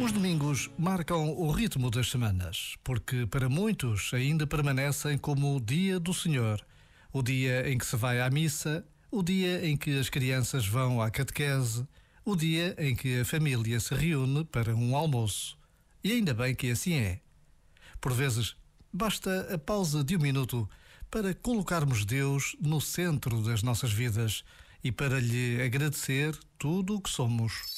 Os domingos marcam o ritmo das semanas, porque para muitos ainda permanecem como o dia do Senhor, o dia em que se vai à missa, o dia em que as crianças vão à catequese, o dia em que a família se reúne para um almoço. E ainda bem que assim é. Por vezes, basta a pausa de um minuto para colocarmos Deus no centro das nossas vidas e para lhe agradecer tudo o que somos.